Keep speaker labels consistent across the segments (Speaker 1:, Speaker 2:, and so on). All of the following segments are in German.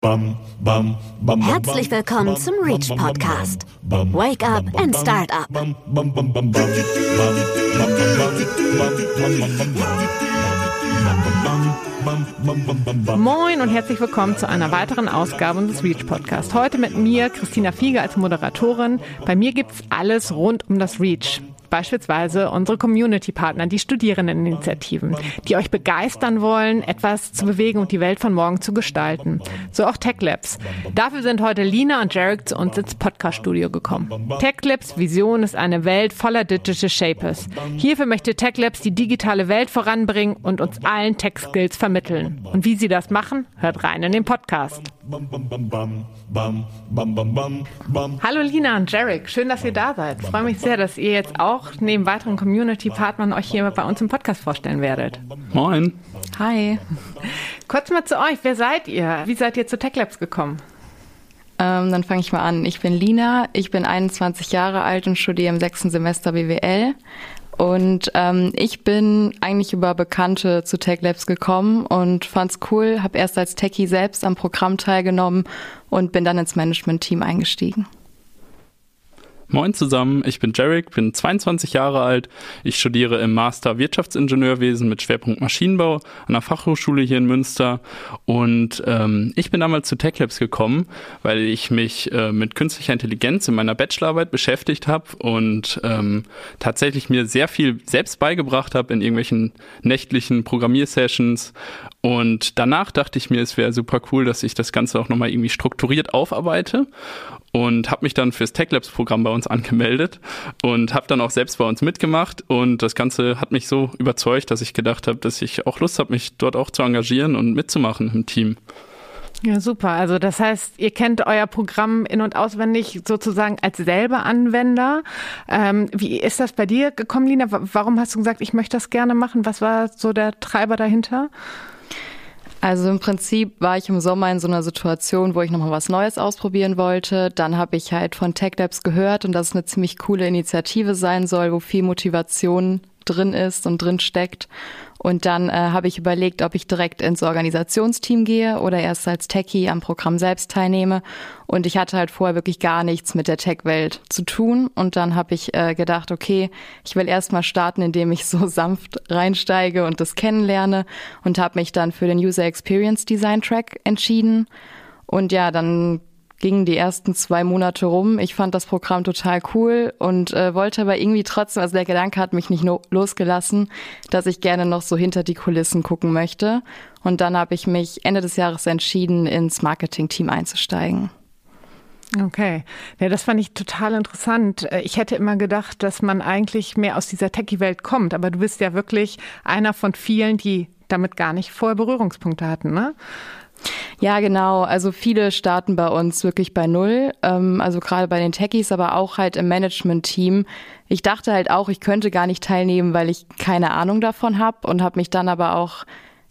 Speaker 1: Herzlich willkommen zum Reach Podcast. Wake up and start up.
Speaker 2: Moin und herzlich willkommen zu einer weiteren Ausgabe des Reach Podcast. Heute mit mir, Christina Fiege als Moderatorin. Bei mir gibt's alles rund um das Reach. Beispielsweise unsere Community-Partner, die Studierendeninitiativen, die euch begeistern wollen, etwas zu bewegen und die Welt von morgen zu gestalten. So auch Tech Labs. Dafür sind heute Lina und Jarek zu uns ins Podcast-Studio gekommen. Tech Labs Vision ist eine Welt voller Digital Shapers. Hierfür möchte Tech Labs die digitale Welt voranbringen und uns allen Tech-Skills vermitteln. Und wie sie das machen, hört rein in den Podcast. Hallo Lina und Jarek, schön, dass ihr da seid. Ich freue mich sehr, dass ihr jetzt auch neben weiteren Community-Partnern euch hier bei uns im Podcast vorstellen werdet.
Speaker 3: Moin.
Speaker 2: Hi. Kurz mal zu euch, wer seid ihr? Wie seid ihr zu Tech Labs gekommen?
Speaker 4: Ähm, dann fange ich mal an. Ich bin Lina, ich bin 21 Jahre alt und studiere im sechsten Semester BWL. Und ähm, ich bin eigentlich über Bekannte zu Tech Labs gekommen und fand's cool, habe erst als Techie selbst am Programm teilgenommen und bin dann ins Management-Team eingestiegen.
Speaker 3: Moin zusammen, ich bin Jarek, bin 22 Jahre alt. Ich studiere im Master Wirtschaftsingenieurwesen mit Schwerpunkt Maschinenbau an der Fachhochschule hier in Münster. Und ähm, ich bin damals zu TechLabs gekommen, weil ich mich äh, mit künstlicher Intelligenz in meiner Bachelorarbeit beschäftigt habe und ähm, tatsächlich mir sehr viel selbst beigebracht habe in irgendwelchen nächtlichen Programmiersessions. Und danach dachte ich mir, es wäre super cool, dass ich das Ganze auch nochmal irgendwie strukturiert aufarbeite und habe mich dann fürs TechLabs-Programm bei uns angemeldet und habe dann auch selbst bei uns mitgemacht und das Ganze hat mich so überzeugt, dass ich gedacht habe, dass ich auch Lust habe, mich dort auch zu engagieren und mitzumachen im Team.
Speaker 2: Ja, super. Also das heißt, ihr kennt euer Programm in- und auswendig sozusagen als selber Anwender. Ähm, wie ist das bei dir gekommen, Lina? Warum hast du gesagt, ich möchte das gerne machen? Was war so der Treiber dahinter?
Speaker 4: Also im Prinzip war ich im Sommer in so einer Situation, wo ich nochmal was Neues ausprobieren wollte. Dann habe ich halt von Tech Labs gehört und dass es eine ziemlich coole Initiative sein soll, wo viel Motivation drin ist und drin steckt. Und dann äh, habe ich überlegt, ob ich direkt ins Organisationsteam gehe oder erst als Techie am Programm selbst teilnehme. Und ich hatte halt vorher wirklich gar nichts mit der Tech-Welt zu tun. Und dann habe ich äh, gedacht, okay, ich will erstmal starten, indem ich so sanft reinsteige und das kennenlerne und habe mich dann für den User Experience Design Track entschieden. Und ja, dann gingen die ersten zwei Monate rum. Ich fand das Programm total cool und äh, wollte aber irgendwie trotzdem, also der Gedanke hat mich nicht no losgelassen, dass ich gerne noch so hinter die Kulissen gucken möchte. Und dann habe ich mich Ende des Jahres entschieden, ins Marketing-Team einzusteigen.
Speaker 2: Okay, ja, das fand ich total interessant. Äh, ich hätte immer gedacht, dass man eigentlich mehr aus dieser Techie-Welt kommt, aber du bist ja wirklich einer von vielen, die damit gar nicht vorher Berührungspunkte hatten, ne?
Speaker 4: Ja, genau. Also viele starten bei uns wirklich bei Null. Ähm, also gerade bei den Techies, aber auch halt im Management-Team. Ich dachte halt auch, ich könnte gar nicht teilnehmen, weil ich keine Ahnung davon habe und habe mich dann aber auch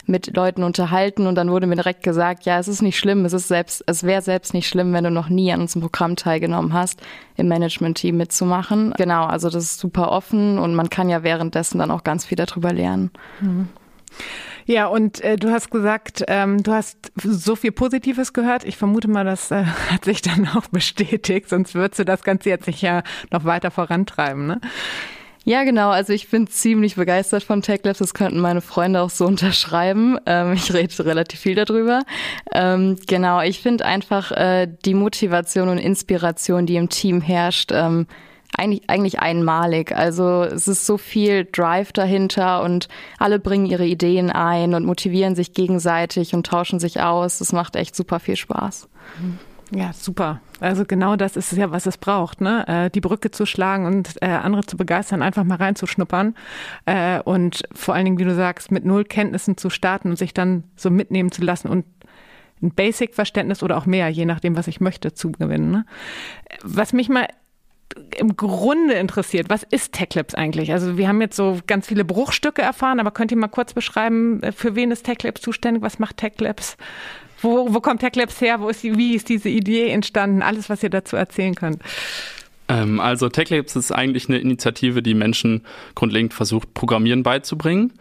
Speaker 4: mit Leuten unterhalten und dann wurde mir direkt gesagt, ja, es ist nicht schlimm, es ist selbst, es wäre selbst nicht schlimm, wenn du noch nie an unserem Programm teilgenommen hast, im Management-Team mitzumachen. Genau, also das ist super offen und man kann ja währenddessen dann auch ganz viel darüber lernen.
Speaker 2: Mhm. Ja, und äh, du hast gesagt, ähm, du hast so viel Positives gehört. Ich vermute mal, das äh, hat sich dann auch bestätigt, sonst würdest du das Ganze jetzt nicht ja noch weiter vorantreiben, ne?
Speaker 4: Ja, genau. Also ich bin ziemlich begeistert von TechLabs. Das könnten meine Freunde auch so unterschreiben. Ähm, ich rede relativ viel darüber. Ähm, genau, ich finde einfach äh, die Motivation und Inspiration, die im Team herrscht, ähm, eigentlich, eigentlich einmalig. Also es ist so viel Drive dahinter und alle bringen ihre Ideen ein und motivieren sich gegenseitig und tauschen sich aus. Das macht echt super viel Spaß.
Speaker 2: Ja, super. Also genau das ist ja, was es braucht, ne? Äh, die Brücke zu schlagen und äh, andere zu begeistern, einfach mal reinzuschnuppern äh, und vor allen Dingen, wie du sagst, mit null Kenntnissen zu starten und sich dann so mitnehmen zu lassen und ein Basic-Verständnis oder auch mehr, je nachdem, was ich möchte, zu gewinnen. Ne? Was mich mal im Grunde interessiert, was ist TechLabs eigentlich? Also wir haben jetzt so ganz viele Bruchstücke erfahren, aber könnt ihr mal kurz beschreiben, äh, für wen ist TechLabs zuständig? Was macht TechLabs? Wo, wo kommt TechLabs her? Wo ist die, wie ist diese Idee entstanden? Alles, was ihr dazu erzählen könnt.
Speaker 3: Ähm, also TechLabs ist eigentlich eine Initiative, die Menschen grundlegend versucht, Programmieren beizubringen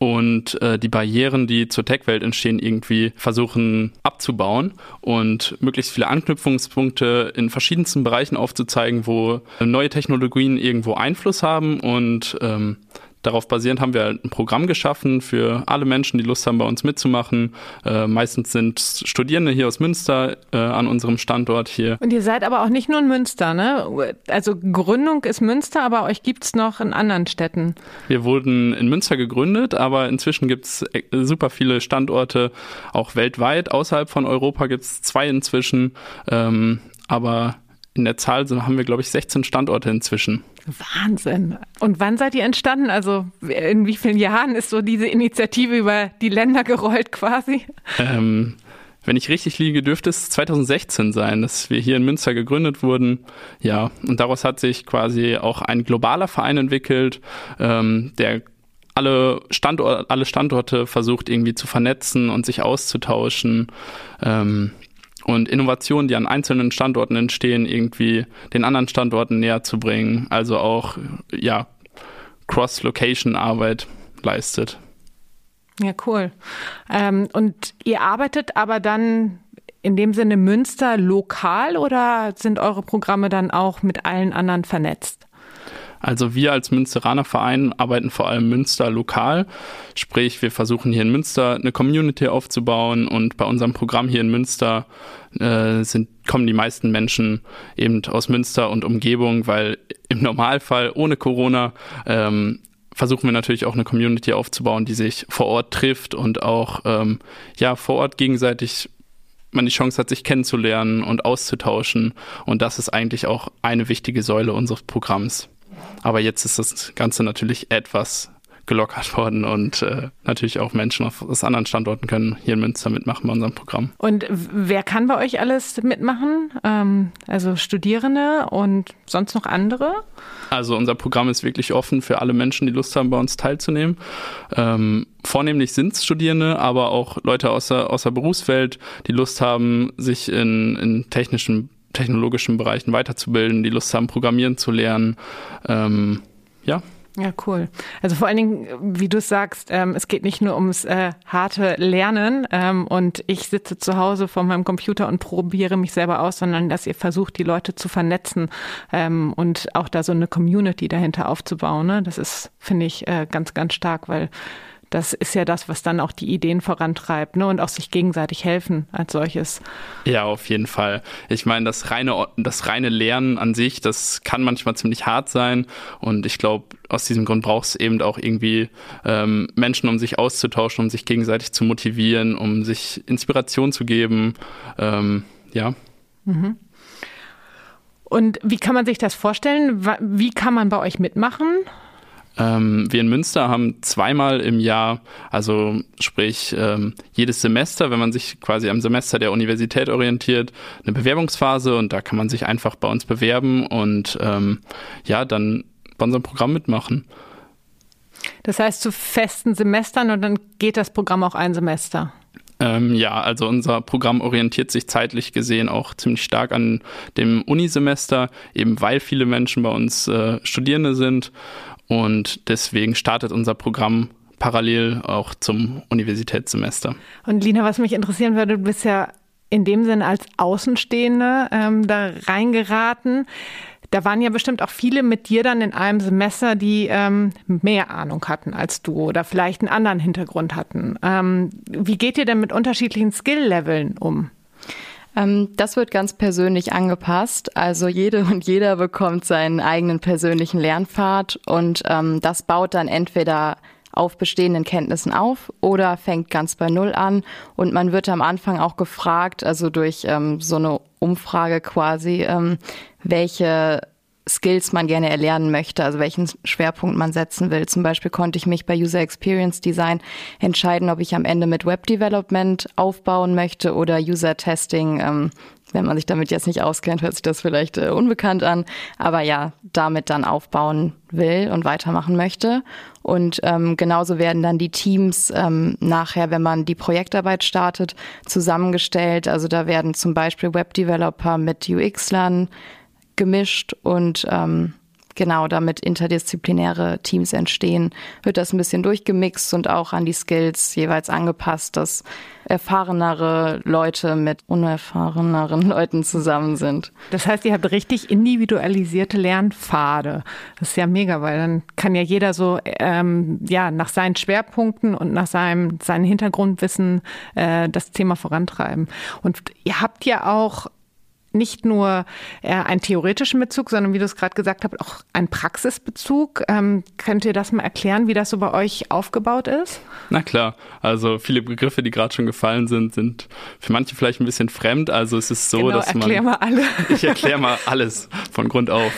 Speaker 3: und äh, die Barrieren, die zur Tech-Welt entstehen, irgendwie versuchen abzubauen und möglichst viele Anknüpfungspunkte in verschiedensten Bereichen aufzuzeigen, wo neue Technologien irgendwo Einfluss haben und ähm, Darauf basierend haben wir halt ein Programm geschaffen für alle Menschen, die Lust haben, bei uns mitzumachen. Äh, meistens sind Studierende hier aus Münster äh, an unserem Standort hier.
Speaker 2: Und ihr seid aber auch nicht nur in Münster, ne? Also Gründung ist Münster, aber euch gibt es noch in anderen Städten.
Speaker 3: Wir wurden in Münster gegründet, aber inzwischen gibt es äh, super viele Standorte, auch weltweit. Außerhalb von Europa gibt es zwei inzwischen. Ähm, aber in der Zahl haben wir, glaube ich, 16 Standorte inzwischen.
Speaker 2: Wahnsinn. Und wann seid ihr entstanden? Also in wie vielen Jahren ist so diese Initiative über die Länder gerollt quasi?
Speaker 3: Ähm, wenn ich richtig liege, dürfte es 2016 sein, dass wir hier in Münster gegründet wurden. Ja, und daraus hat sich quasi auch ein globaler Verein entwickelt, ähm, der alle, Standort, alle Standorte versucht irgendwie zu vernetzen und sich auszutauschen. Ähm, und Innovationen, die an einzelnen Standorten entstehen, irgendwie den anderen Standorten näher zu bringen. Also auch ja, Cross-Location-Arbeit leistet.
Speaker 2: Ja, cool. Ähm, und ihr arbeitet aber dann in dem Sinne Münster lokal oder sind eure Programme dann auch mit allen anderen vernetzt?
Speaker 3: Also wir als Münsteraner Verein arbeiten vor allem Münster lokal. Sprich, wir versuchen hier in Münster eine Community aufzubauen und bei unserem Programm hier in Münster äh, sind, kommen die meisten Menschen eben aus Münster und Umgebung, weil im Normalfall ohne Corona ähm, versuchen wir natürlich auch eine Community aufzubauen, die sich vor Ort trifft und auch ähm, ja vor Ort gegenseitig man die Chance hat, sich kennenzulernen und auszutauschen. Und das ist eigentlich auch eine wichtige Säule unseres Programms. Aber jetzt ist das Ganze natürlich etwas gelockert worden und äh, natürlich auch Menschen aus anderen Standorten können hier in Münster mitmachen bei unserem Programm.
Speaker 2: Und wer kann bei euch alles mitmachen? Ähm, also Studierende und sonst noch andere?
Speaker 3: Also unser Programm ist wirklich offen für alle Menschen, die Lust haben, bei uns teilzunehmen. Ähm, vornehmlich sind es Studierende, aber auch Leute aus der, aus der Berufswelt, die Lust haben, sich in, in technischen technologischen Bereichen weiterzubilden, die Lust haben, Programmieren zu lernen. Ähm, ja.
Speaker 2: Ja, cool. Also vor allen Dingen, wie du sagst, ähm, es geht nicht nur ums äh, harte Lernen ähm, und ich sitze zu Hause vor meinem Computer und probiere mich selber aus, sondern dass ihr versucht, die Leute zu vernetzen ähm, und auch da so eine Community dahinter aufzubauen. Ne? Das ist, finde ich, äh, ganz, ganz stark, weil das ist ja das, was dann auch die Ideen vorantreibt ne? und auch sich gegenseitig helfen als solches.
Speaker 3: Ja, auf jeden Fall. Ich meine, das reine, das reine Lernen an sich, das kann manchmal ziemlich hart sein und ich glaube, aus diesem Grund braucht es eben auch irgendwie ähm, Menschen, um sich auszutauschen, um sich gegenseitig zu motivieren, um sich Inspiration zu geben. Ähm, ja. Mhm.
Speaker 2: Und wie kann man sich das vorstellen? Wie kann man bei euch mitmachen?
Speaker 3: Ähm, wir in Münster haben zweimal im Jahr, also sprich ähm, jedes Semester, wenn man sich quasi am Semester der Universität orientiert, eine Bewerbungsphase und da kann man sich einfach bei uns bewerben und ähm, ja, dann bei unserem Programm mitmachen.
Speaker 2: Das heißt zu festen Semestern und dann geht das Programm auch ein Semester?
Speaker 3: Ähm, ja, also unser Programm orientiert sich zeitlich gesehen auch ziemlich stark an dem Unisemester, eben weil viele Menschen bei uns äh, Studierende sind. Und deswegen startet unser Programm parallel auch zum Universitätssemester.
Speaker 2: Und Lina, was mich interessieren würde, du bist ja in dem Sinne als Außenstehende ähm, da reingeraten. Da waren ja bestimmt auch viele mit dir dann in einem Semester, die ähm, mehr Ahnung hatten als du oder vielleicht einen anderen Hintergrund hatten. Ähm, wie geht ihr denn mit unterschiedlichen Skill-Leveln um?
Speaker 4: Ähm, das wird ganz persönlich angepasst. Also jede und jeder bekommt seinen eigenen persönlichen Lernpfad und ähm, das baut dann entweder auf bestehenden Kenntnissen auf oder fängt ganz bei Null an. Und man wird am Anfang auch gefragt, also durch ähm, so eine Umfrage quasi, ähm, welche Skills man gerne erlernen möchte, also welchen Schwerpunkt man setzen will. Zum Beispiel konnte ich mich bei User Experience Design entscheiden, ob ich am Ende mit Web Development aufbauen möchte oder User Testing. Ähm, wenn man sich damit jetzt nicht auskennt, hört sich das vielleicht äh, unbekannt an. Aber ja, damit dann aufbauen will und weitermachen möchte. Und ähm, genauso werden dann die Teams ähm, nachher, wenn man die Projektarbeit startet, zusammengestellt. Also da werden zum Beispiel Web Developer mit UX-Lern gemischt und ähm, genau damit interdisziplinäre Teams entstehen, wird das ein bisschen durchgemixt und auch an die Skills jeweils angepasst, dass erfahrenere Leute mit unerfahreneren Leuten zusammen sind.
Speaker 2: Das heißt, ihr habt richtig individualisierte Lernpfade. Das ist ja mega, weil dann kann ja jeder so ähm, ja nach seinen Schwerpunkten und nach seinem seinem Hintergrundwissen äh, das Thema vorantreiben. Und ihr habt ja auch nicht nur äh, einen theoretischen Bezug, sondern wie du es gerade gesagt hast, auch einen Praxisbezug. Ähm, könnt ihr das mal erklären, wie das so bei euch aufgebaut ist?
Speaker 3: Na klar, also viele Begriffe, die gerade schon gefallen sind, sind für manche vielleicht ein bisschen fremd. Also es ist so,
Speaker 2: genau,
Speaker 3: dass man.
Speaker 2: Erklär mal alle.
Speaker 3: Ich erkläre mal alles von Grund auf.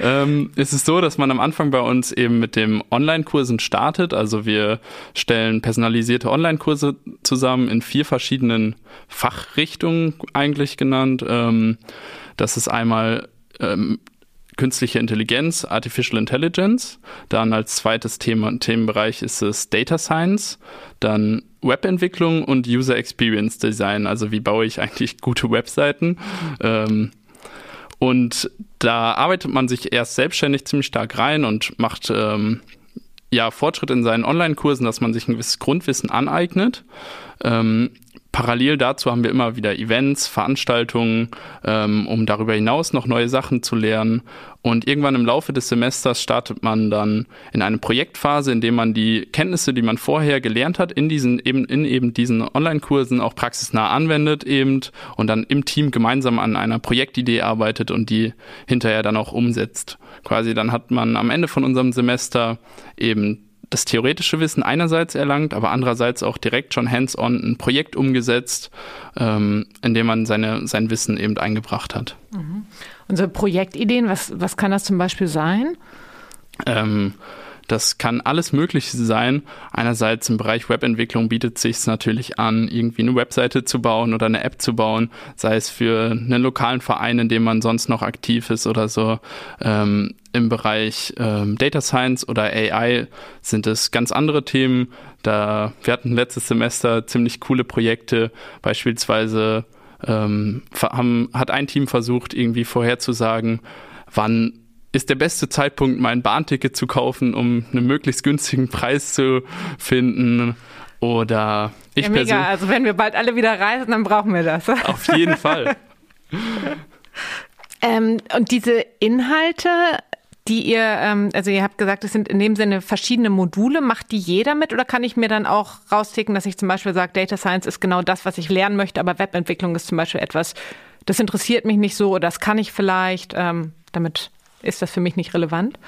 Speaker 3: ähm, es ist so, dass man am Anfang bei uns eben mit dem Online-Kursen startet. Also wir stellen personalisierte Online-Kurse zusammen in vier verschiedenen Fachrichtungen eigentlich genannt. Ähm, das ist einmal ähm, künstliche Intelligenz, Artificial Intelligence. Dann als zweites Thema, Themenbereich ist es Data Science. Dann Webentwicklung und User Experience Design. Also wie baue ich eigentlich gute Webseiten? Ähm, und da arbeitet man sich erst selbstständig ziemlich stark rein und macht ähm, ja Fortschritt in seinen Online-Kursen, dass man sich ein gewisses Grundwissen aneignet. Ähm, Parallel dazu haben wir immer wieder Events, Veranstaltungen, ähm, um darüber hinaus noch neue Sachen zu lernen. Und irgendwann im Laufe des Semesters startet man dann in eine Projektphase, in der man die Kenntnisse, die man vorher gelernt hat, in diesen eben in eben diesen Online-Kursen auch praxisnah anwendet eben und dann im Team gemeinsam an einer Projektidee arbeitet und die hinterher dann auch umsetzt. Quasi dann hat man am Ende von unserem Semester eben das theoretische Wissen einerseits erlangt, aber andererseits auch direkt schon hands-on ein Projekt umgesetzt, ähm, in dem man seine, sein Wissen eben eingebracht hat.
Speaker 2: Mhm. Unsere Projektideen, was, was kann das zum Beispiel sein?
Speaker 3: Ähm, das kann alles Mögliche sein. Einerseits im Bereich Webentwicklung bietet sich natürlich an, irgendwie eine Webseite zu bauen oder eine App zu bauen, sei es für einen lokalen Verein, in dem man sonst noch aktiv ist oder so. Ähm, Im Bereich ähm, Data Science oder AI sind es ganz andere Themen. Da wir hatten letztes Semester ziemlich coole Projekte, beispielsweise ähm, haben, hat ein Team versucht, irgendwie vorherzusagen, wann ist der beste Zeitpunkt, mein Bahnticket zu kaufen, um einen möglichst günstigen Preis zu finden. Oder ich
Speaker 2: ja, mega. Also wenn wir bald alle wieder reisen, dann brauchen wir das.
Speaker 3: Auf jeden Fall.
Speaker 2: ähm, und diese Inhalte, die ihr, ähm, also ihr habt gesagt, es sind in dem Sinne verschiedene Module. Macht die jeder mit oder kann ich mir dann auch rausticken, dass ich zum Beispiel sage, Data Science ist genau das, was ich lernen möchte, aber Webentwicklung ist zum Beispiel etwas, das interessiert mich nicht so oder das kann ich vielleicht, ähm, damit ist das für mich nicht relevant?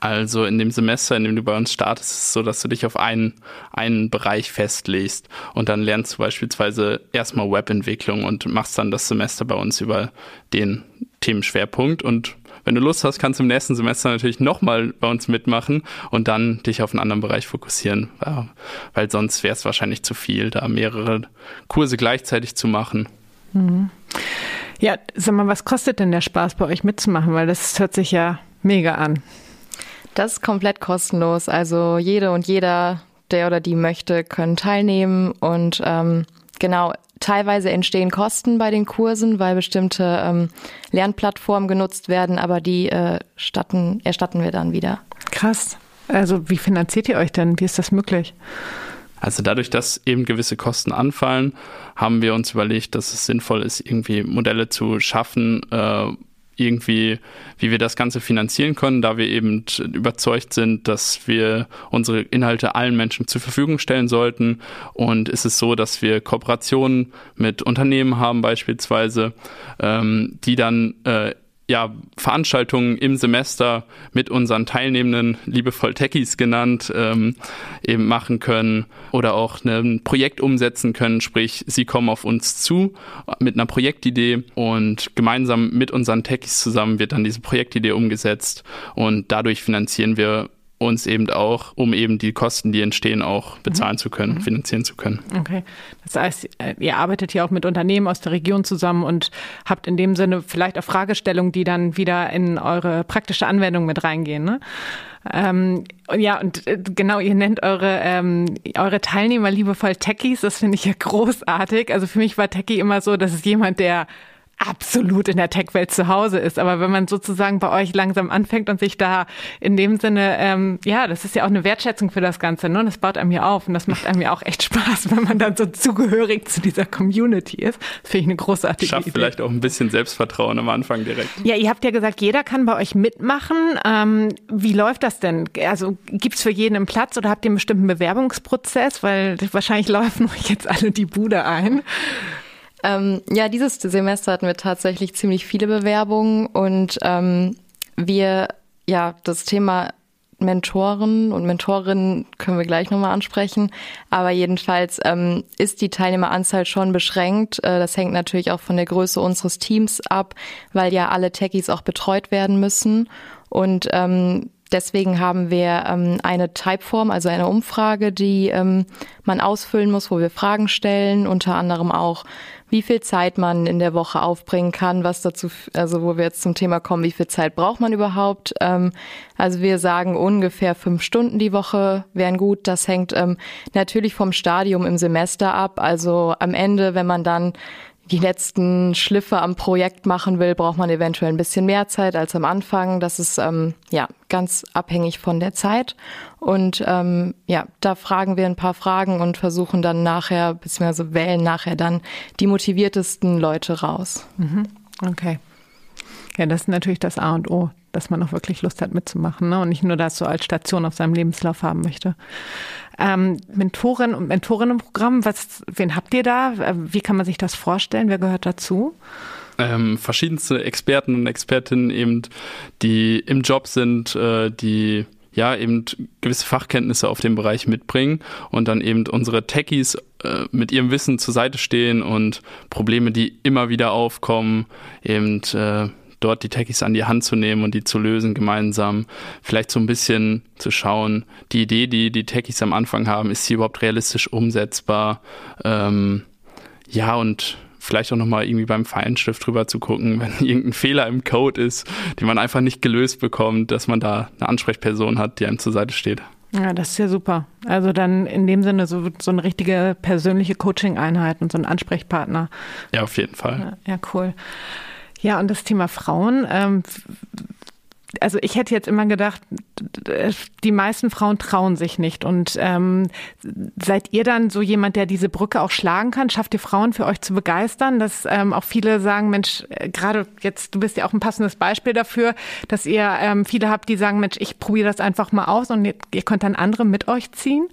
Speaker 3: Also in dem Semester, in dem du bei uns startest, ist es so, dass du dich auf einen, einen Bereich festlegst und dann lernst du beispielsweise erstmal Webentwicklung und machst dann das Semester bei uns über den Themenschwerpunkt und wenn du Lust hast, kannst du im nächsten Semester natürlich nochmal bei uns mitmachen und dann dich auf einen anderen Bereich fokussieren, weil sonst wäre es wahrscheinlich zu viel, da mehrere Kurse gleichzeitig zu machen.
Speaker 2: Mhm. Ja, sag mal, was kostet denn der Spaß bei euch mitzumachen? Weil das hört sich ja mega an.
Speaker 4: Das ist komplett kostenlos. Also jede und jeder, der oder die möchte, können teilnehmen. Und ähm, genau, teilweise entstehen Kosten bei den Kursen, weil bestimmte ähm, Lernplattformen genutzt werden, aber die äh, statten, erstatten wir dann wieder.
Speaker 2: Krass. Also wie finanziert ihr euch denn? Wie ist das möglich?
Speaker 3: Also dadurch, dass eben gewisse Kosten anfallen, haben wir uns überlegt, dass es sinnvoll ist, irgendwie Modelle zu schaffen, äh, irgendwie, wie wir das Ganze finanzieren können, da wir eben überzeugt sind, dass wir unsere Inhalte allen Menschen zur Verfügung stellen sollten. Und ist es so, dass wir Kooperationen mit Unternehmen haben beispielsweise, ähm, die dann äh, ja, Veranstaltungen im Semester mit unseren Teilnehmenden, liebevoll Techies genannt, ähm, eben machen können oder auch ein Projekt umsetzen können. Sprich, sie kommen auf uns zu mit einer Projektidee und gemeinsam mit unseren Techies zusammen wird dann diese Projektidee umgesetzt und dadurch finanzieren wir uns eben auch, um eben die Kosten, die entstehen, auch bezahlen mhm. zu können, mhm. finanzieren zu können.
Speaker 2: Okay. Das heißt, äh, ihr arbeitet hier auch mit Unternehmen aus der Region zusammen und habt in dem Sinne vielleicht auch Fragestellungen, die dann wieder in eure praktische Anwendung mit reingehen. Ne? Ähm, und ja, und äh, genau, ihr nennt eure, ähm, eure Teilnehmer liebevoll Techies. Das finde ich ja großartig. Also für mich war Techie immer so, dass es jemand, der absolut in der Tech-Welt zu Hause ist. Aber wenn man sozusagen bei euch langsam anfängt und sich da in dem Sinne, ähm, ja, das ist ja auch eine Wertschätzung für das Ganze. Ne? Und das baut einem ja auf und das macht einem ja auch echt Spaß, wenn man dann so zugehörig zu dieser Community ist. Das finde ich eine großartige
Speaker 3: Schafft
Speaker 2: Idee.
Speaker 3: vielleicht auch ein bisschen Selbstvertrauen am Anfang direkt.
Speaker 2: Ja, ihr habt ja gesagt, jeder kann bei euch mitmachen. Ähm, wie läuft das denn? Also gibt's für jeden einen Platz oder habt ihr einen bestimmten Bewerbungsprozess? Weil wahrscheinlich laufen euch jetzt alle die Bude ein.
Speaker 4: Ähm, ja, dieses Semester hatten wir tatsächlich ziemlich viele Bewerbungen und ähm, wir, ja, das Thema Mentoren und Mentorinnen können wir gleich nochmal ansprechen. Aber jedenfalls ähm, ist die Teilnehmeranzahl schon beschränkt. Äh, das hängt natürlich auch von der Größe unseres Teams ab, weil ja alle Techies auch betreut werden müssen. Und ähm, deswegen haben wir ähm, eine Typeform, also eine Umfrage, die ähm, man ausfüllen muss, wo wir Fragen stellen, unter anderem auch, wie viel Zeit man in der Woche aufbringen kann, was dazu, also wo wir jetzt zum Thema kommen, wie viel Zeit braucht man überhaupt. Ähm, also wir sagen ungefähr fünf Stunden die Woche wären gut. Das hängt ähm, natürlich vom Stadium im Semester ab. Also am Ende, wenn man dann die letzten Schliffe am Projekt machen will, braucht man eventuell ein bisschen mehr Zeit als am Anfang. Das ist ähm, ja ganz abhängig von der Zeit. Und ähm, ja, da fragen wir ein paar Fragen und versuchen dann nachher, beziehungsweise wählen nachher dann die motiviertesten Leute raus.
Speaker 2: Mhm. Okay. Ja, das ist natürlich das A und O, dass man auch wirklich Lust hat mitzumachen ne? und nicht nur das so als Station auf seinem Lebenslauf haben möchte. Ähm, Mentoren und Mentorinnenprogramm, was, wen habt ihr da? Äh, wie kann man sich das vorstellen? Wer gehört dazu?
Speaker 3: Ähm, verschiedenste Experten und Expertinnen eben, die im Job sind, äh, die ja eben gewisse Fachkenntnisse auf dem Bereich mitbringen und dann eben unsere Techies äh, mit ihrem Wissen zur Seite stehen und Probleme, die immer wieder aufkommen, eben äh, dort die Techies an die Hand zu nehmen und die zu lösen gemeinsam. Vielleicht so ein bisschen zu schauen, die Idee, die die Techies am Anfang haben, ist sie überhaupt realistisch umsetzbar? Ähm, ja, und vielleicht auch nochmal irgendwie beim Feinstift drüber zu gucken, wenn irgendein Fehler im Code ist, den man einfach nicht gelöst bekommt, dass man da eine Ansprechperson hat, die einem zur Seite steht.
Speaker 2: Ja, das ist ja super. Also dann in dem Sinne so, so eine richtige persönliche Coaching-Einheit und so ein Ansprechpartner.
Speaker 3: Ja, auf jeden Fall.
Speaker 2: Ja, ja cool. Ja, und das Thema Frauen. Ähm, also ich hätte jetzt immer gedacht, die meisten Frauen trauen sich nicht. Und ähm, seid ihr dann so jemand, der diese Brücke auch schlagen kann? Schafft ihr Frauen für euch zu begeistern? Dass ähm, auch viele sagen, Mensch, äh, gerade jetzt, du bist ja auch ein passendes Beispiel dafür, dass ihr ähm, viele habt, die sagen, Mensch, ich probiere das einfach mal aus und ihr, ihr könnt dann andere mit euch ziehen?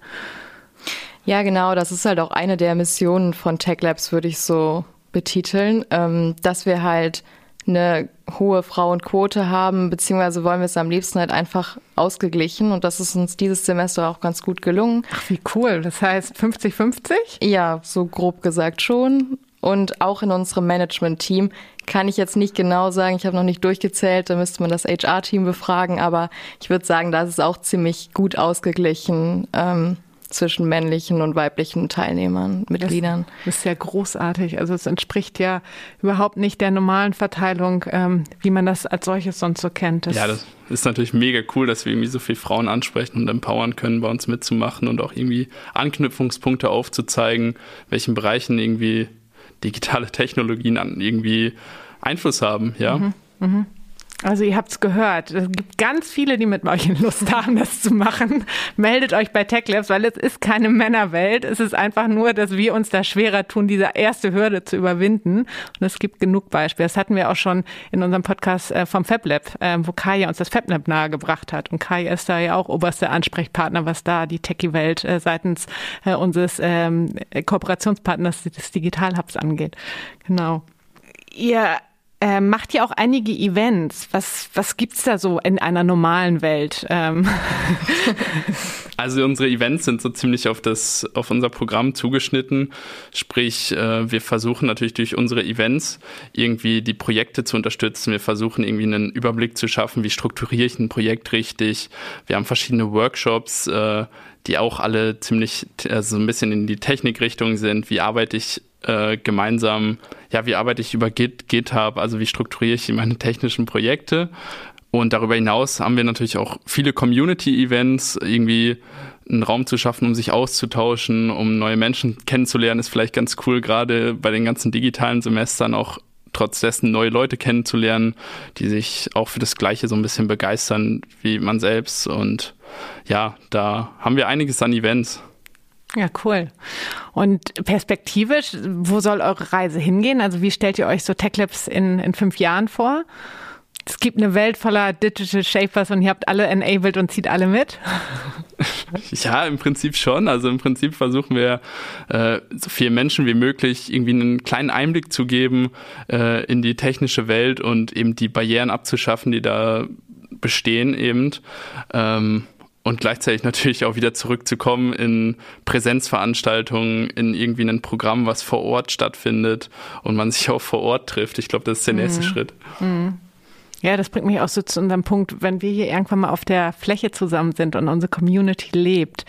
Speaker 4: Ja, genau. Das ist halt auch eine der Missionen von Tech Labs, würde ich so betiteln, ähm, dass wir halt eine hohe Frauenquote haben, beziehungsweise wollen wir es am liebsten halt einfach ausgeglichen und das ist uns dieses Semester auch ganz gut gelungen.
Speaker 2: Ach, wie cool. Das heißt 50-50?
Speaker 4: Ja, so grob gesagt schon. Und auch in unserem Management-Team kann ich jetzt nicht genau sagen, ich habe noch nicht durchgezählt, da müsste man das HR-Team befragen, aber ich würde sagen, da ist es auch ziemlich gut ausgeglichen. Ähm, zwischen männlichen und weiblichen Teilnehmern, Mitgliedern.
Speaker 2: Das ist ja großartig. Also es entspricht ja überhaupt nicht der normalen Verteilung, ähm, wie man das als solches sonst so kennt.
Speaker 3: Das ja, das ist natürlich mega cool, dass wir irgendwie so viele Frauen ansprechen und empowern können, bei uns mitzumachen und auch irgendwie Anknüpfungspunkte aufzuzeigen, welchen Bereichen irgendwie digitale Technologien an irgendwie Einfluss haben, ja. Mhm, mh.
Speaker 2: Also ihr habt es gehört. Es gibt ganz viele, die mit euch Lust haben, das zu machen. Meldet euch bei TechLabs, weil es ist keine Männerwelt. Es ist einfach nur, dass wir uns da schwerer tun, diese erste Hürde zu überwinden. Und es gibt genug Beispiele. Das hatten wir auch schon in unserem Podcast äh, vom FabLab, äh, wo Kaya uns das FabLab nahegebracht hat. Und Kaya ist da ja auch oberster Ansprechpartner, was da die Techie-Welt äh, seitens unseres ähm, Kooperationspartners des Digital Hubs angeht. Genau. Ihr äh, macht ja auch einige Events. Was, was gibt's da so in einer normalen Welt? Ähm.
Speaker 3: Also unsere Events sind so ziemlich auf das, auf unser Programm zugeschnitten. Sprich, äh, wir versuchen natürlich durch unsere Events irgendwie die Projekte zu unterstützen. Wir versuchen irgendwie einen Überblick zu schaffen, wie strukturiere ich ein Projekt richtig. Wir haben verschiedene Workshops, äh, die auch alle ziemlich also ein bisschen in die Technikrichtung sind. Wie arbeite ich äh, gemeinsam, ja, wie arbeite ich über Git, GitHub, also wie strukturiere ich meine technischen Projekte. Und darüber hinaus haben wir natürlich auch viele Community-Events, irgendwie einen Raum zu schaffen, um sich auszutauschen, um neue Menschen kennenzulernen, ist vielleicht ganz cool, gerade bei den ganzen digitalen Semestern auch trotz dessen neue Leute kennenzulernen, die sich auch für das Gleiche so ein bisschen begeistern wie man selbst. Und ja, da haben wir einiges an Events.
Speaker 2: Ja, cool. Und perspektivisch, wo soll eure Reise hingehen? Also wie stellt ihr euch so TechLabs in, in fünf Jahren vor? Es gibt eine Welt voller Digital Shapers und ihr habt alle enabled und zieht alle mit?
Speaker 3: Ja, im Prinzip schon. Also im Prinzip versuchen wir, äh, so vielen Menschen wie möglich irgendwie einen kleinen Einblick zu geben äh, in die technische Welt und eben die Barrieren abzuschaffen, die da bestehen eben. Ähm, und gleichzeitig natürlich auch wieder zurückzukommen in Präsenzveranstaltungen, in irgendwie ein Programm, was vor Ort stattfindet und man sich auch vor Ort trifft. Ich glaube, das ist der nächste mhm. Schritt. Mhm.
Speaker 2: Ja, das bringt mich auch so zu unserem Punkt, wenn wir hier irgendwann mal auf der Fläche zusammen sind und unsere Community lebt.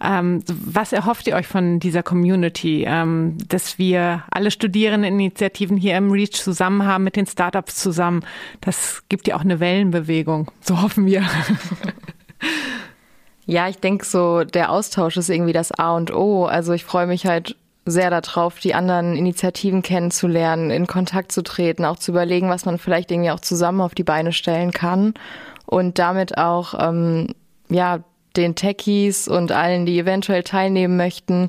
Speaker 2: Ähm, was erhofft ihr euch von dieser Community? Ähm, dass wir alle Studierendeninitiativen hier im REACH zusammen haben, mit den Startups zusammen. Das gibt ja auch eine Wellenbewegung. So hoffen wir.
Speaker 4: Ja, ich denke so, der Austausch ist irgendwie das A und O. Also ich freue mich halt sehr darauf, die anderen Initiativen kennenzulernen, in Kontakt zu treten, auch zu überlegen, was man vielleicht irgendwie auch zusammen auf die Beine stellen kann. Und damit auch ähm, ja den Techies und allen, die eventuell teilnehmen möchten,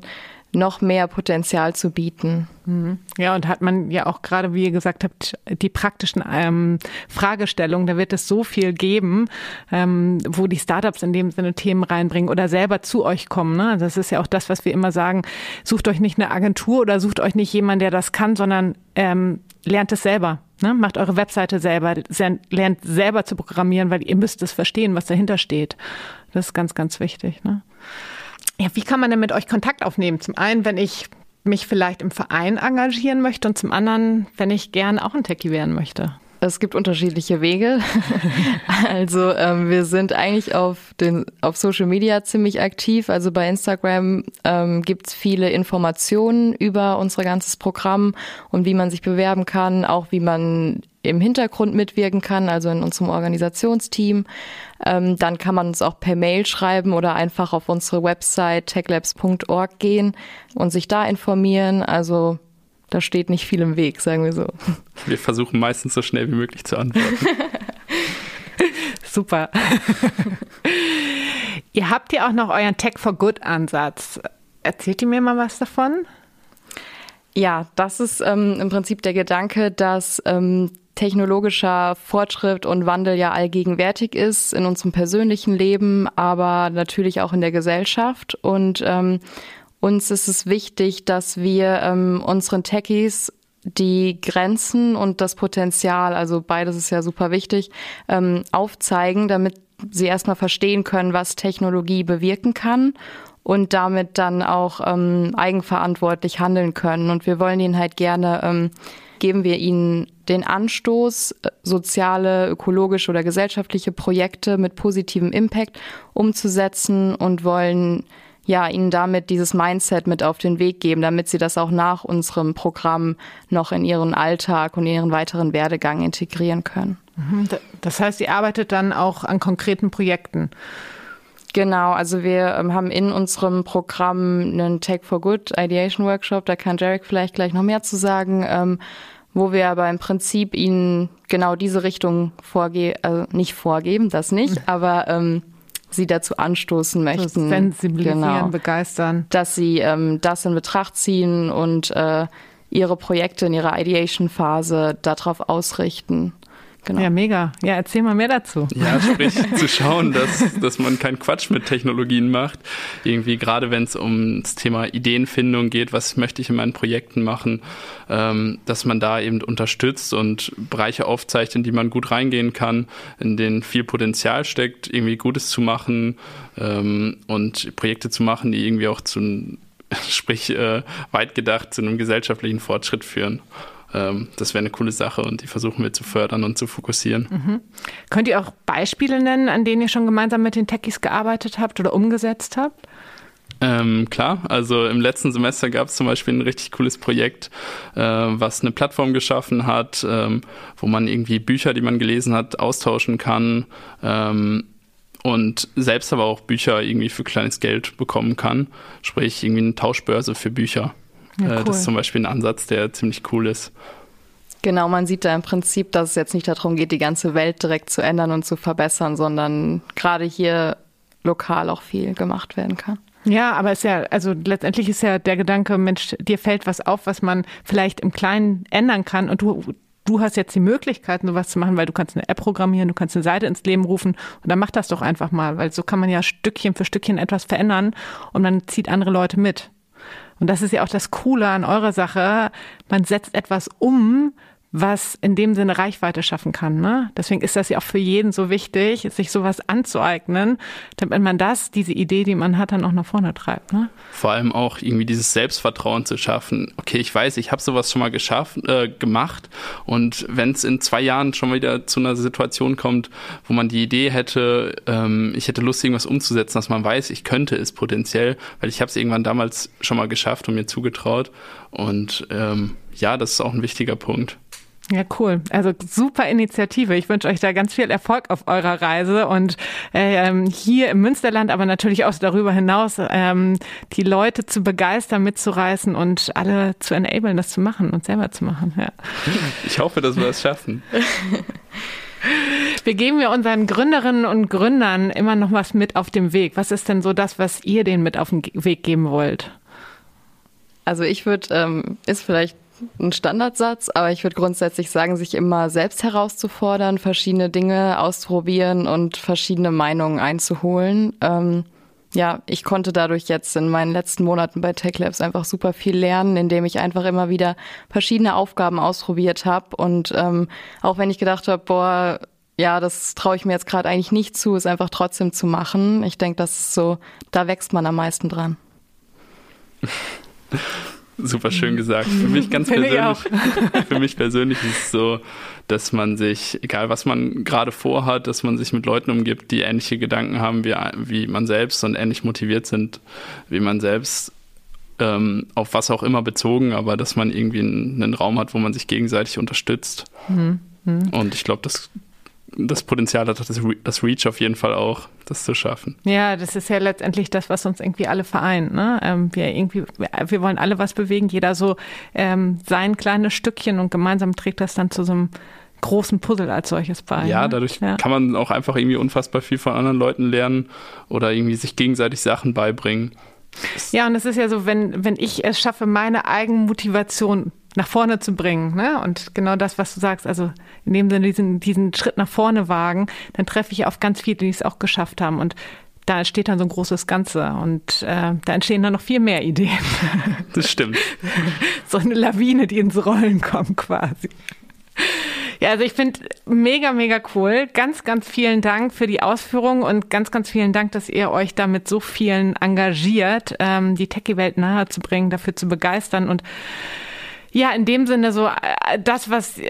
Speaker 4: noch mehr Potenzial zu bieten.
Speaker 2: Mhm. Ja, und hat man ja auch gerade, wie ihr gesagt habt, die praktischen ähm, Fragestellungen, da wird es so viel geben, ähm, wo die Startups in dem Sinne Themen reinbringen oder selber zu euch kommen. Ne? Das ist ja auch das, was wir immer sagen, sucht euch nicht eine Agentur oder sucht euch nicht jemand, der das kann, sondern ähm, lernt es selber. Ne? Macht eure Webseite selber, lernt selber zu programmieren, weil ihr müsst es verstehen, was dahinter steht. Das ist ganz, ganz wichtig. Ne? Ja, wie kann man denn mit euch Kontakt aufnehmen? Zum einen, wenn ich mich vielleicht im Verein engagieren möchte und zum anderen, wenn ich gern auch ein Techie werden möchte.
Speaker 4: Es gibt unterschiedliche Wege. also ähm, wir sind eigentlich auf, den, auf Social Media ziemlich aktiv. Also bei Instagram ähm, gibt es viele Informationen über unser ganzes Programm und wie man sich bewerben kann, auch wie man im Hintergrund mitwirken kann, also in unserem Organisationsteam. Ähm, dann kann man uns auch per Mail schreiben oder einfach auf unsere Website techlabs.org gehen und sich da informieren. Also da steht nicht viel im Weg, sagen wir so.
Speaker 3: Wir versuchen meistens so schnell wie möglich zu antworten.
Speaker 2: Super. ihr habt ja auch noch euren Tech for Good Ansatz. Erzählt ihr mir mal was davon?
Speaker 4: Ja, das ist ähm, im Prinzip der Gedanke, dass ähm, technologischer Fortschritt und Wandel ja allgegenwärtig ist in unserem persönlichen Leben, aber natürlich auch in der Gesellschaft. Und ähm, uns ist es wichtig, dass wir ähm, unseren Techies die Grenzen und das Potenzial, also beides ist ja super wichtig, ähm, aufzeigen, damit sie erstmal verstehen können, was Technologie bewirken kann und damit dann auch ähm, eigenverantwortlich handeln können. Und wir wollen ihnen halt gerne, ähm, geben wir ihnen den Anstoß, äh, soziale, ökologische oder gesellschaftliche Projekte mit positivem Impact umzusetzen und wollen ja, ihnen damit dieses Mindset mit auf den Weg geben, damit sie das auch nach unserem Programm noch in ihren Alltag und in ihren weiteren Werdegang integrieren können.
Speaker 2: Mhm. Das heißt, ihr arbeitet dann auch an konkreten Projekten.
Speaker 4: Genau, also wir ähm, haben in unserem Programm einen Tech for Good Ideation Workshop, da kann Jarek vielleicht gleich noch mehr zu sagen, ähm, wo wir aber im Prinzip ihnen genau diese Richtung vorgeben, also nicht vorgeben, das nicht, aber ähm, sie dazu anstoßen möchten.
Speaker 2: Sensibilisieren, genau, begeistern.
Speaker 4: Dass sie ähm, das in Betracht ziehen und äh, ihre Projekte in ihrer Ideation-Phase darauf ausrichten.
Speaker 2: Genau. Ja, mega. Ja, erzähl mal mehr dazu.
Speaker 3: Ja, sprich, zu schauen, dass, dass man keinen Quatsch mit Technologien macht. Irgendwie, gerade wenn es um das Thema Ideenfindung geht, was möchte ich in meinen Projekten machen, ähm, dass man da eben unterstützt und Bereiche aufzeigt, in die man gut reingehen kann, in denen viel Potenzial steckt, irgendwie Gutes zu machen ähm, und Projekte zu machen, die irgendwie auch zu, sprich, äh, weit gedacht zu einem gesellschaftlichen Fortschritt führen ähm, das wäre eine coole Sache und die versuchen wir zu fördern und zu fokussieren.
Speaker 2: Mhm. Könnt ihr auch Beispiele nennen, an denen ihr schon gemeinsam mit den Techies gearbeitet habt oder umgesetzt habt?
Speaker 3: Ähm, klar, also im letzten Semester gab es zum Beispiel ein richtig cooles Projekt, äh, was eine Plattform geschaffen hat, ähm, wo man irgendwie Bücher, die man gelesen hat, austauschen kann ähm, und selbst aber auch Bücher irgendwie für kleines Geld bekommen kann. Sprich, irgendwie eine Tauschbörse für Bücher. Ja, äh, cool. Das ist zum Beispiel ein Ansatz, der ziemlich cool ist.
Speaker 4: Genau, man sieht da im Prinzip, dass es jetzt nicht darum geht, die ganze Welt direkt zu ändern und zu verbessern, sondern gerade hier lokal auch viel gemacht werden kann.
Speaker 2: Ja, aber ist ja, also letztendlich ist ja der Gedanke, Mensch, dir fällt was auf, was man vielleicht im Kleinen ändern kann und du du hast jetzt die Möglichkeiten, sowas zu machen, weil du kannst eine App programmieren, du kannst eine Seite ins Leben rufen und dann mach das doch einfach mal, weil so kann man ja Stückchen für Stückchen etwas verändern und dann zieht andere Leute mit. Und das ist ja auch das Coole an eurer Sache. Man setzt etwas um, was in dem Sinne Reichweite schaffen kann. Ne? Deswegen ist das ja auch für jeden so wichtig, sich sowas anzueignen, damit man das, diese Idee, die man hat, dann auch nach vorne treibt. Ne?
Speaker 3: Vor allem auch irgendwie dieses Selbstvertrauen zu schaffen. Okay, ich weiß, ich habe sowas schon mal geschafft, äh, gemacht und wenn es in zwei Jahren schon wieder zu einer Situation kommt, wo man die Idee hätte, ähm, ich hätte Lust, irgendwas umzusetzen, dass man weiß, ich könnte es potenziell, weil ich habe es irgendwann damals schon mal geschafft und mir zugetraut. Und ähm, ja, das ist auch ein wichtiger Punkt.
Speaker 2: Ja, cool. Also super Initiative. Ich wünsche euch da ganz viel Erfolg auf eurer Reise und ähm, hier im Münsterland, aber natürlich auch darüber hinaus, ähm, die Leute zu begeistern, mitzureißen und alle zu enablen, das zu machen und selber zu machen. Ja.
Speaker 3: Ich hoffe, dass wir das schaffen.
Speaker 2: Wir geben ja unseren Gründerinnen und Gründern immer noch was mit auf dem Weg. Was ist denn so das, was ihr denen mit auf den Weg geben wollt?
Speaker 4: Also ich würde, ähm, ist vielleicht ein Standardsatz, aber ich würde grundsätzlich sagen, sich immer selbst herauszufordern, verschiedene Dinge auszuprobieren und verschiedene Meinungen einzuholen. Ähm, ja, ich konnte dadurch jetzt in meinen letzten Monaten bei Tech Labs einfach super viel lernen, indem ich einfach immer wieder verschiedene Aufgaben ausprobiert habe. Und ähm, auch wenn ich gedacht habe, boah, ja, das traue ich mir jetzt gerade eigentlich nicht zu, es einfach trotzdem zu machen. Ich denke, das ist so, da wächst man am meisten dran.
Speaker 3: Super schön gesagt. Für mich ganz persönlich, für mich persönlich ist es so, dass man sich, egal was man gerade vorhat, dass man sich mit Leuten umgibt, die ähnliche Gedanken haben wie, wie man selbst und ähnlich motiviert sind wie man selbst, ähm, auf was auch immer bezogen, aber dass man irgendwie einen, einen Raum hat, wo man sich gegenseitig unterstützt. Mhm. Mhm. Und ich glaube, das das Potenzial hat das, Re das Reach auf jeden Fall auch, das zu schaffen.
Speaker 2: Ja, das ist ja letztendlich das, was uns irgendwie alle vereint. Ne? Ähm, wir irgendwie, wir wollen alle was bewegen, jeder so ähm, sein kleines Stückchen und gemeinsam trägt das dann zu so einem großen Puzzle als solches bei.
Speaker 3: Ja, ne? dadurch ja. kann man auch einfach irgendwie unfassbar viel von anderen Leuten lernen oder irgendwie sich gegenseitig Sachen beibringen.
Speaker 2: Ja, und es ist ja so, wenn, wenn ich es schaffe, meine Eigenmotivation nach vorne zu bringen. Ne? Und genau das, was du sagst, also in dem Sinne diesen, diesen Schritt nach vorne wagen, dann treffe ich auf ganz viele, die es auch geschafft haben. Und da entsteht dann so ein großes Ganze und äh, da entstehen dann noch viel mehr Ideen.
Speaker 3: Das stimmt.
Speaker 2: so eine Lawine, die ins Rollen kommt quasi. Ja, also ich finde mega, mega cool. Ganz, ganz vielen Dank für die Ausführung und ganz, ganz vielen Dank, dass ihr euch da mit so vielen engagiert, ähm, die Techie-Welt nahezubringen, dafür zu begeistern und ja, in dem Sinne so äh, das, was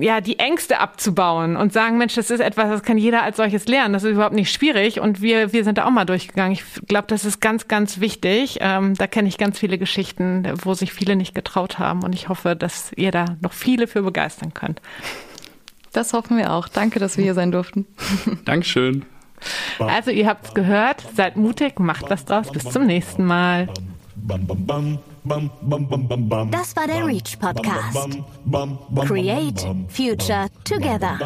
Speaker 2: ja die Ängste abzubauen und sagen, Mensch, das ist etwas, das kann jeder als solches lernen. Das ist überhaupt nicht schwierig und wir wir sind da auch mal durchgegangen. Ich glaube, das ist ganz ganz wichtig. Ähm, da kenne ich ganz viele Geschichten, wo sich viele nicht getraut haben und ich hoffe, dass ihr da noch viele für begeistern könnt.
Speaker 4: Das hoffen wir auch. Danke, dass wir hier sein durften.
Speaker 3: Dankeschön.
Speaker 2: Also ihr habt es gehört, seid mutig, macht was draus. Bis zum nächsten Mal.
Speaker 1: Das war der Reach Podcast. Create Future Together.